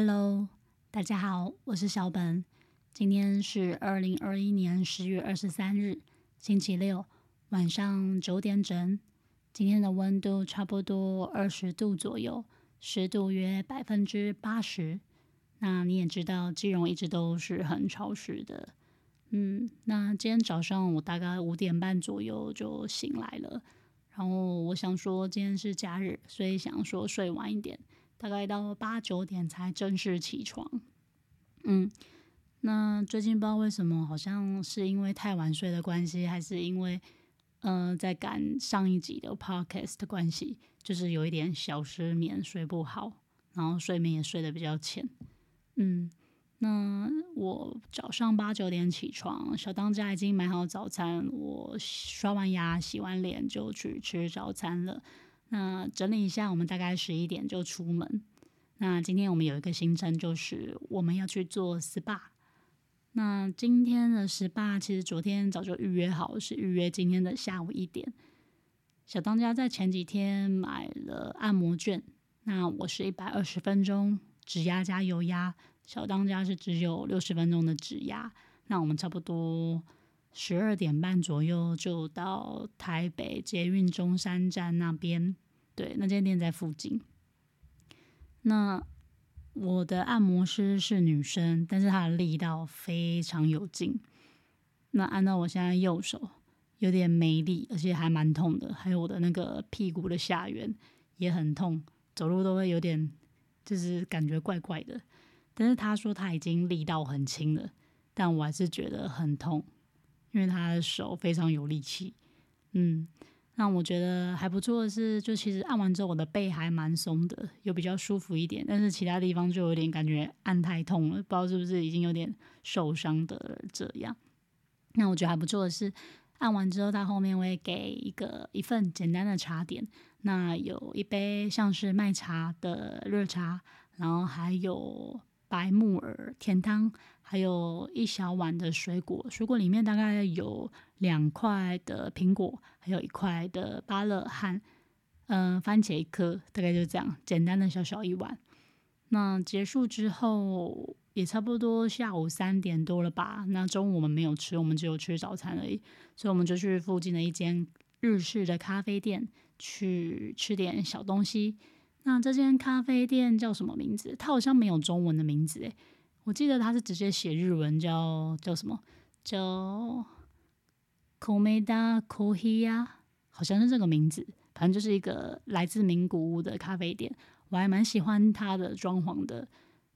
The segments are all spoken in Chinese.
Hello，大家好，我是小本。今天是二零二一年十月二十三日，星期六晚上九点整。今天的温度差不多二十度左右，湿度约百分之八十。那你也知道，基隆一直都是很潮湿的。嗯，那今天早上我大概五点半左右就醒来了，然后我想说今天是假日，所以想说睡晚一点，大概到八九点才正式起床。嗯，那最近不知道为什么，好像是因为太晚睡的关系，还是因为嗯在赶上一集的 podcast 的关系，就是有一点小失眠，睡不好，然后睡眠也睡得比较浅。嗯。那我早上八九点起床，小当家已经买好早餐，我刷完牙、洗完脸就去吃早餐了。那整理一下，我们大概十一点就出门。那今天我们有一个行程，就是我们要去做 SPA。那今天的 SPA 其实昨天早就预约好，是预约今天的下午一点。小当家在前几天买了按摩券，那我是一百二十分钟，指压加油压。小当家是只有六十分钟的指压，那我们差不多十二点半左右就到台北捷运中山站那边。对，那间店在附近。那我的按摩师是女生，但是她的力道非常有劲。那按照我现在右手有点没力，而且还蛮痛的，还有我的那个屁股的下缘也很痛，走路都会有点就是感觉怪怪的。但是她说她已经力道很轻了，但我还是觉得很痛，因为他的手非常有力气。嗯，那我觉得还不错的是，就其实按完之后我的背还蛮松的，有比较舒服一点。但是其他地方就有点感觉按太痛了，不知道是不是已经有点受伤的这样。那我觉得还不错的是，按完之后他后面会给一个一份简单的茶点，那有一杯像是麦茶的热茶，然后还有。白木耳甜汤，还有一小碗的水果，水果里面大概有两块的苹果，还有一块的芭乐和嗯番茄一颗，大概就这样简单的小小一碗。那结束之后也差不多下午三点多了吧。那中午我们没有吃，我们只有吃早餐而已，所以我们就去附近的一间日式的咖啡店去吃点小东西。那这间咖啡店叫什么名字？它好像没有中文的名字诶，我记得它是直接写日文，叫叫什么？叫 Komeda Kohiya，好像是这个名字。反正就是一个来自名古屋的咖啡店，我还蛮喜欢它的装潢的。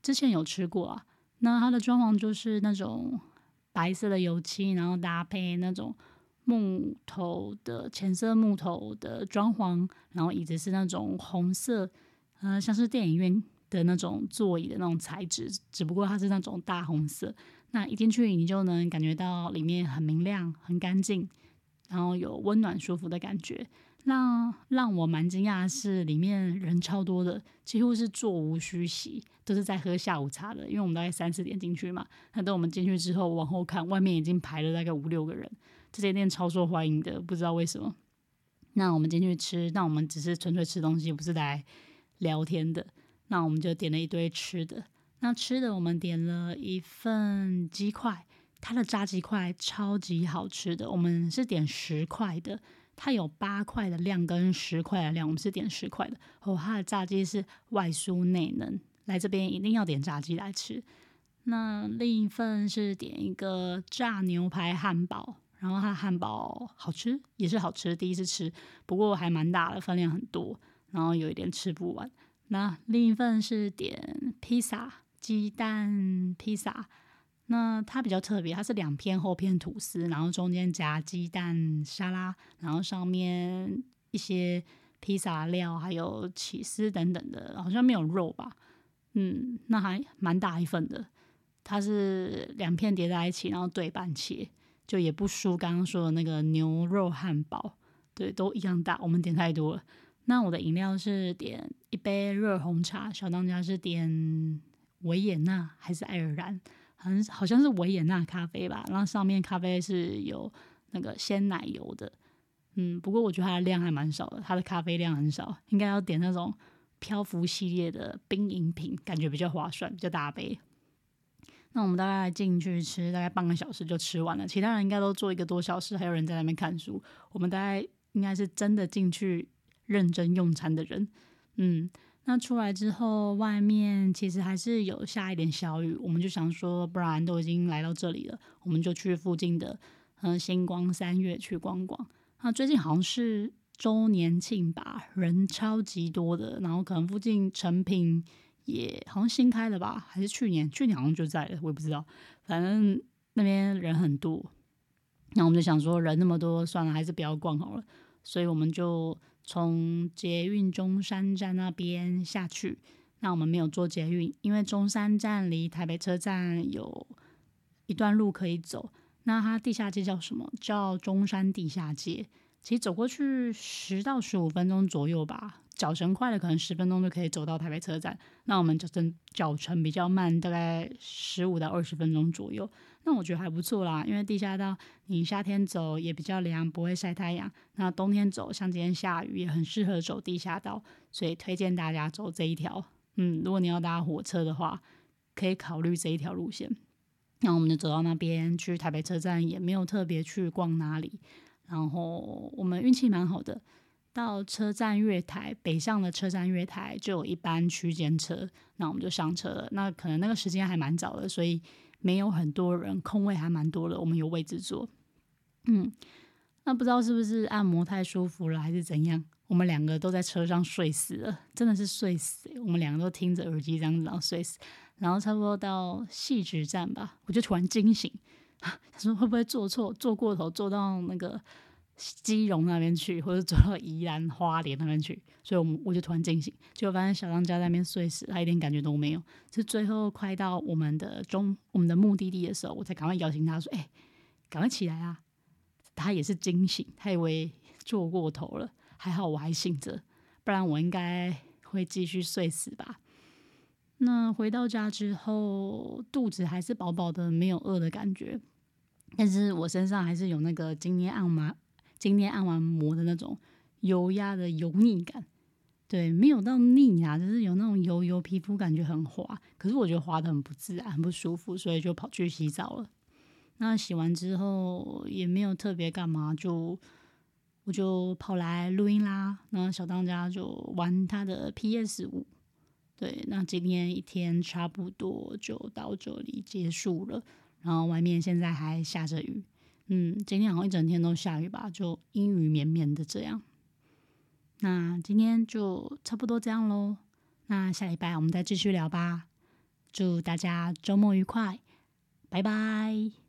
之前有吃过啊，那它的装潢就是那种白色的油漆，然后搭配那种。木头的浅色木头的装潢，然后椅子是那种红色，呃，像是电影院的那种座椅的那种材质，只不过它是那种大红色。那一进去，你就能感觉到里面很明亮、很干净，然后有温暖舒服的感觉。那让我蛮惊讶的是，里面人超多的，几乎是座无虚席，都是在喝下午茶的。因为我们大概三四点进去嘛，那等我们进去之后，往后看，外面已经排了大概五六个人。这间店超受欢迎的，不知道为什么。那我们进去吃，那我们只是纯粹吃东西，不是来聊天的。那我们就点了一堆吃的。那吃的我们点了一份鸡块，它的炸鸡块超级好吃的。我们是点十块的，它有八块的量跟十块的量，我们是点十块的。哦，它的炸鸡是外酥内嫩，来这边一定要点炸鸡来吃。那另一份是点一个炸牛排汉堡。然后它汉堡好吃，也是好吃，第一次吃，不过还蛮大的，分量很多，然后有一点吃不完。那另一份是点披萨，鸡蛋披萨，那它比较特别，它是两片厚片吐司，然后中间夹鸡蛋沙拉，然后上面一些披萨料，还有起司等等的，好像没有肉吧？嗯，那还蛮大一份的，它是两片叠在一起，然后对半切。就也不输刚刚说的那个牛肉汉堡，对，都一样大。我们点太多了。那我的饮料是点一杯热红茶，小当家是点维也纳还是爱尔兰？很好像是维也纳咖啡吧。然后上面咖啡是有那个鲜奶油的，嗯，不过我觉得它的量还蛮少的，它的咖啡量很少，应该要点那种漂浮系列的冰饮品，感觉比较划算，比较大杯。那我们大概进去吃，大概半个小时就吃完了。其他人应该都坐一个多小时，还有人在那边看书。我们大概应该是真的进去认真用餐的人。嗯，那出来之后，外面其实还是有下一点小雨。我们就想说，不然都已经来到这里了，我们就去附近的嗯星光三月去逛逛。那最近好像是周年庆吧，人超级多的。然后可能附近成品。也好像新开的吧，还是去年？去年好像就在了，我也不知道。反正那边人很多，那我们就想说人那么多，算了，还是不要逛好了。所以我们就从捷运中山站那边下去。那我们没有坐捷运，因为中山站离台北车站有一段路可以走。那它地下街叫什么？叫中山地下街。其实走过去十到十五分钟左右吧。脚程快的，可能十分钟就可以走到台北车站。那我们脚程脚程比较慢，大概十五到二十分钟左右。那我觉得还不错啦，因为地下道你夏天走也比较凉，不会晒太阳。那冬天走，像今天下雨，也很适合走地下道，所以推荐大家走这一条。嗯，如果你要搭火车的话，可以考虑这一条路线。那我们就走到那边去台北车站，也没有特别去逛哪里。然后我们运气蛮好的。到车站月台北上的车站月台就有一班区间车，那我们就上车了。那可能那个时间还蛮早的，所以没有很多人，空位还蛮多的，我们有位置坐。嗯，那不知道是不是按摩太舒服了，还是怎样？我们两个都在车上睡死了，真的是睡死。我们两个都听着耳机这样子然后睡死，然后差不多到戏剧站吧，我就突然惊醒，他说会不会坐错，坐过头，坐到那个。基隆那边去，或者走到宜兰花莲那边去，所以，我们我就突然惊醒，结果发现小当家那边睡死，他一点感觉都没有。是最后快到我们的中我们的目的地的时候，我才赶快摇醒他说：“哎，赶快起来啊！”他也是惊醒，他以为坐过头了，还好我还醒着，不然我应该会继续睡死吧。那回到家之后，肚子还是饱饱的，没有饿的感觉，但是我身上还是有那个今天按摩。今天按完摩的那种油压的油腻感，对，没有到腻啊，就是有那种油油皮肤感觉很滑，可是我觉得滑的很不自然，很不舒服，所以就跑去洗澡了。那洗完之后也没有特别干嘛，就我就跑来录音啦。那小当家就玩他的 PS 五，对，那今天一天差不多就到这里结束了。然后外面现在还下着雨。嗯，今天好像一整天都下雨吧，就阴雨绵绵的这样。那今天就差不多这样喽。那下礼拜我们再继续聊吧。祝大家周末愉快，拜拜。